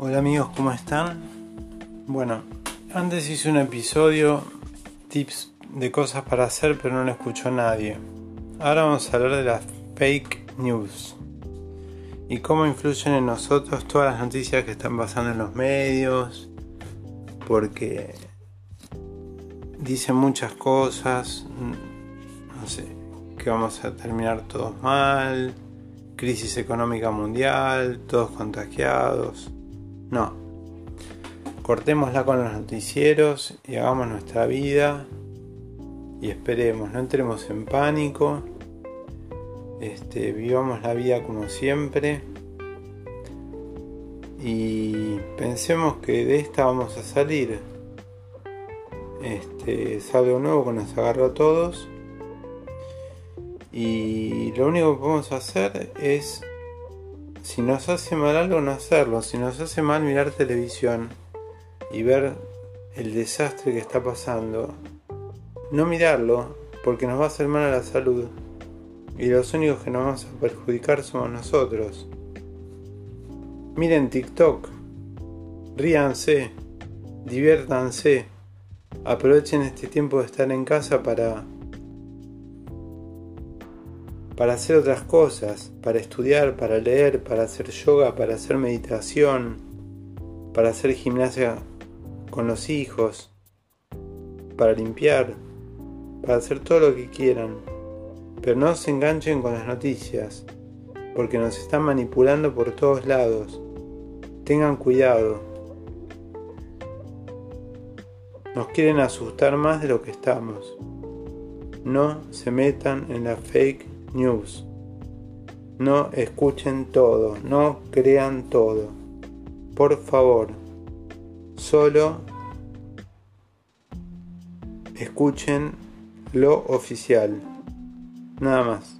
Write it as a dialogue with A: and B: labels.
A: Hola amigos, ¿cómo están? Bueno, antes hice un episodio tips de cosas para hacer pero no lo escuchó nadie. Ahora vamos a hablar de las fake news y cómo influyen en nosotros todas las noticias que están pasando en los medios, porque dicen muchas cosas, no sé, que vamos a terminar todos mal, crisis económica mundial, todos contagiados no. Cortémosla con los noticieros y hagamos nuestra vida y esperemos, no entremos en pánico. Este, vivamos la vida como siempre y pensemos que de esta vamos a salir. Este, es algo nuevo que nos agarró a todos y lo único que podemos hacer es si nos hace mal algo, no hacerlo. Si nos hace mal mirar televisión y ver el desastre que está pasando, no mirarlo porque nos va a hacer mal a la salud. Y los únicos que nos vamos a perjudicar somos nosotros. Miren TikTok, ríanse, diviértanse, aprovechen este tiempo de estar en casa para para hacer otras cosas, para estudiar, para leer, para hacer yoga, para hacer meditación, para hacer gimnasia con los hijos, para limpiar, para hacer todo lo que quieran. Pero no se enganchen con las noticias, porque nos están manipulando por todos lados. Tengan cuidado. Nos quieren asustar más de lo que estamos. No se metan en la fake news. No escuchen todo, no crean todo. Por favor, solo escuchen lo oficial. Nada más.